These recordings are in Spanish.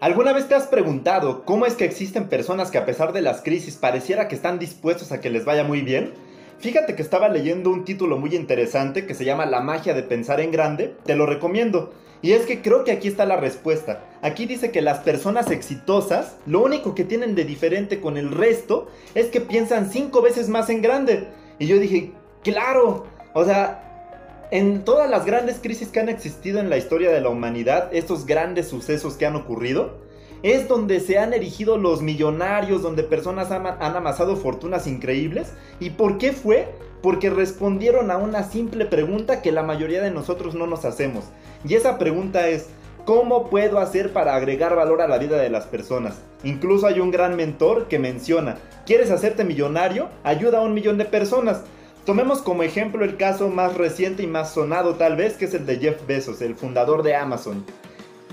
¿Alguna vez te has preguntado cómo es que existen personas que a pesar de las crisis pareciera que están dispuestos a que les vaya muy bien? Fíjate que estaba leyendo un título muy interesante que se llama La magia de pensar en grande, te lo recomiendo. Y es que creo que aquí está la respuesta. Aquí dice que las personas exitosas, lo único que tienen de diferente con el resto es que piensan cinco veces más en grande. Y yo dije, claro, o sea, en todas las grandes crisis que han existido en la historia de la humanidad, estos grandes sucesos que han ocurrido, es donde se han erigido los millonarios, donde personas han, amasado fortunas increíbles. ¿Y por qué fue? Porque respondieron a una simple pregunta que la mayoría de nosotros no nos hacemos. Y esa pregunta es, ¿cómo puedo hacer para agregar valor a la vida de las personas? Incluso hay un gran mentor que menciona, ¿quieres hacerte millonario? Ayuda a un millón de personas. Tomemos como ejemplo el caso más reciente y más sonado tal vez, que es el de Jeff Bezos, el fundador de Amazon.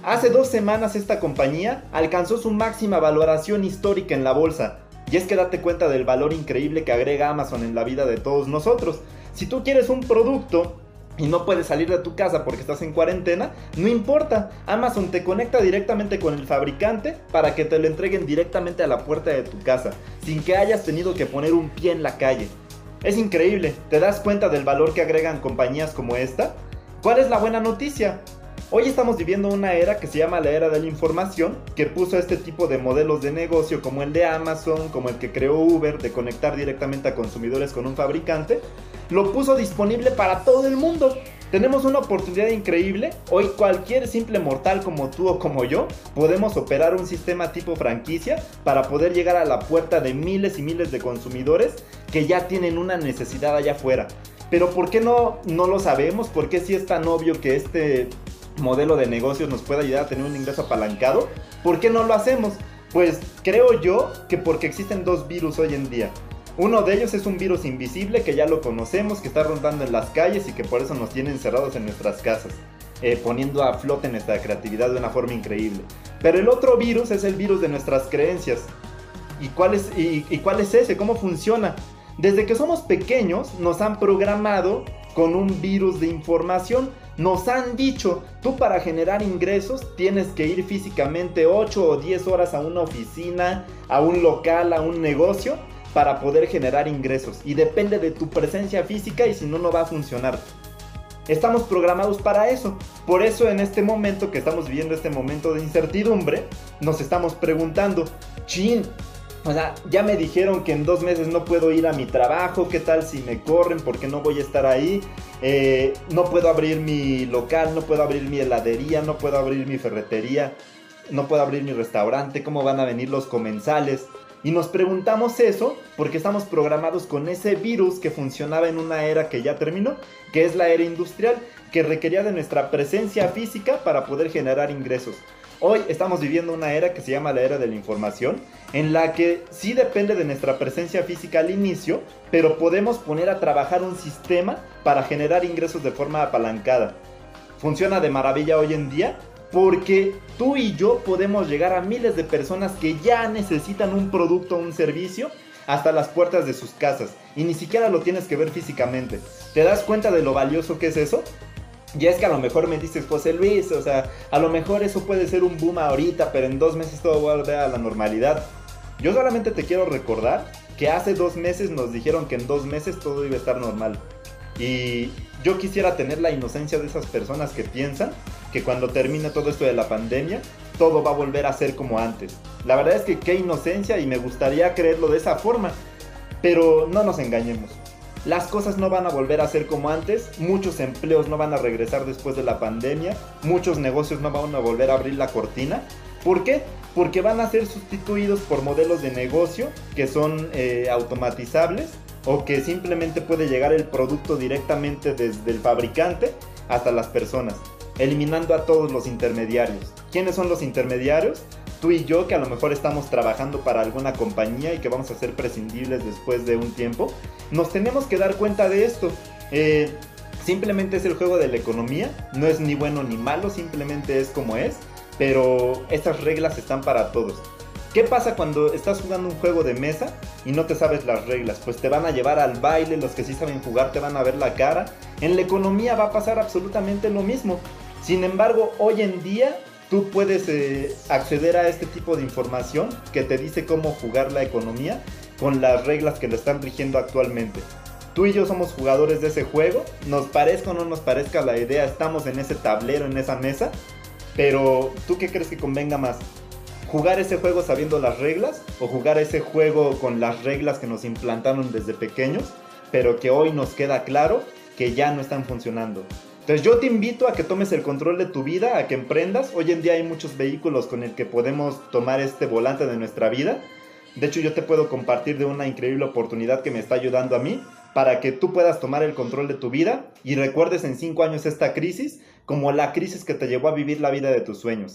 Hace dos semanas esta compañía alcanzó su máxima valoración histórica en la bolsa. Y es que date cuenta del valor increíble que agrega Amazon en la vida de todos nosotros. Si tú quieres un producto y no puedes salir de tu casa porque estás en cuarentena, no importa. Amazon te conecta directamente con el fabricante para que te lo entreguen directamente a la puerta de tu casa, sin que hayas tenido que poner un pie en la calle. Es increíble, ¿te das cuenta del valor que agregan compañías como esta? ¿Cuál es la buena noticia? Hoy estamos viviendo una era que se llama la era de la información, que puso este tipo de modelos de negocio como el de Amazon, como el que creó Uber, de conectar directamente a consumidores con un fabricante, lo puso disponible para todo el mundo. Tenemos una oportunidad increíble. Hoy cualquier simple mortal como tú o como yo podemos operar un sistema tipo franquicia para poder llegar a la puerta de miles y miles de consumidores que ya tienen una necesidad allá afuera. Pero ¿por qué no, no lo sabemos? ¿Por qué si es tan obvio que este modelo de negocios nos puede ayudar a tener un ingreso apalancado? ¿Por qué no lo hacemos? Pues creo yo que porque existen dos virus hoy en día. Uno de ellos es un virus invisible que ya lo conocemos, que está rondando en las calles y que por eso nos tiene encerrados en nuestras casas, eh, poniendo a flote nuestra creatividad de una forma increíble. Pero el otro virus es el virus de nuestras creencias. ¿Y cuál es, y cuál es ese? ¿Cómo funciona? Desde que somos pequeños nos han programado con un virus de información. Nos han dicho, tú para generar ingresos tienes que ir físicamente 8 o 10 horas a una oficina, a un local, a un negocio para poder generar ingresos y depende de tu presencia física y si no, no va a funcionar. Estamos programados para eso. Por eso en este momento que estamos viviendo este momento de incertidumbre, nos estamos preguntando, chin, o sea, ya me dijeron que en dos meses no puedo ir a mi trabajo, ¿qué tal si me corren? porque no voy a estar ahí? Eh, no puedo abrir mi local, no puedo abrir mi heladería, no puedo abrir mi ferretería, no puedo abrir mi restaurante, ¿cómo van a venir los comensales? Y nos preguntamos eso porque estamos programados con ese virus que funcionaba en una era que ya terminó, que es la era industrial, que requería de nuestra presencia física para poder generar ingresos. Hoy estamos viviendo una era que se llama la era de la información, en la que sí depende de nuestra presencia física al inicio, pero podemos poner a trabajar un sistema para generar ingresos de forma apalancada. Funciona de maravilla hoy en día porque tú y yo podemos llegar a miles de personas que ya necesitan un producto o un servicio hasta las puertas de sus casas. Y ni siquiera lo tienes que ver físicamente. ¿Te das cuenta de lo valioso que es eso? Y es que a lo mejor me dices, José Luis, o sea, a lo mejor eso puede ser un boom ahorita, pero en dos meses todo volver a la normalidad. Yo solamente te quiero recordar que hace dos meses nos dijeron que en dos meses todo iba a estar normal. Y yo quisiera tener la inocencia de esas personas que piensan que cuando termine todo esto de la pandemia, todo va a volver a ser como antes. La verdad es que qué inocencia y me gustaría creerlo de esa forma. Pero no nos engañemos. Las cosas no van a volver a ser como antes, muchos empleos no van a regresar después de la pandemia, muchos negocios no van a volver a abrir la cortina. ¿Por qué? Porque van a ser sustituidos por modelos de negocio que son eh, automatizables o que simplemente puede llegar el producto directamente desde el fabricante hasta las personas eliminando a todos los intermediarios. ¿Quiénes son los intermediarios? Tú y yo que a lo mejor estamos trabajando para alguna compañía y que vamos a ser prescindibles después de un tiempo. Nos tenemos que dar cuenta de esto. Eh, simplemente es el juego de la economía, no es ni bueno ni malo, simplemente es como es, pero estas reglas están para todos. ¿Qué pasa cuando estás jugando un juego de mesa y no te sabes las reglas? Pues te van a llevar al baile, los que sí saben jugar te van a ver la cara. En la economía va a pasar absolutamente lo mismo. Sin embargo, hoy en día tú puedes eh, acceder a este tipo de información que te dice cómo jugar la economía con las reglas que lo están rigiendo actualmente. Tú y yo somos jugadores de ese juego, nos parezca o no nos parezca la idea, estamos en ese tablero, en esa mesa, pero ¿tú qué crees que convenga más? ¿Jugar ese juego sabiendo las reglas o jugar ese juego con las reglas que nos implantaron desde pequeños, pero que hoy nos queda claro que ya no están funcionando? Entonces yo te invito a que tomes el control de tu vida, a que emprendas. Hoy en día hay muchos vehículos con el que podemos tomar este volante de nuestra vida. De hecho yo te puedo compartir de una increíble oportunidad que me está ayudando a mí para que tú puedas tomar el control de tu vida y recuerdes en cinco años esta crisis como la crisis que te llevó a vivir la vida de tus sueños.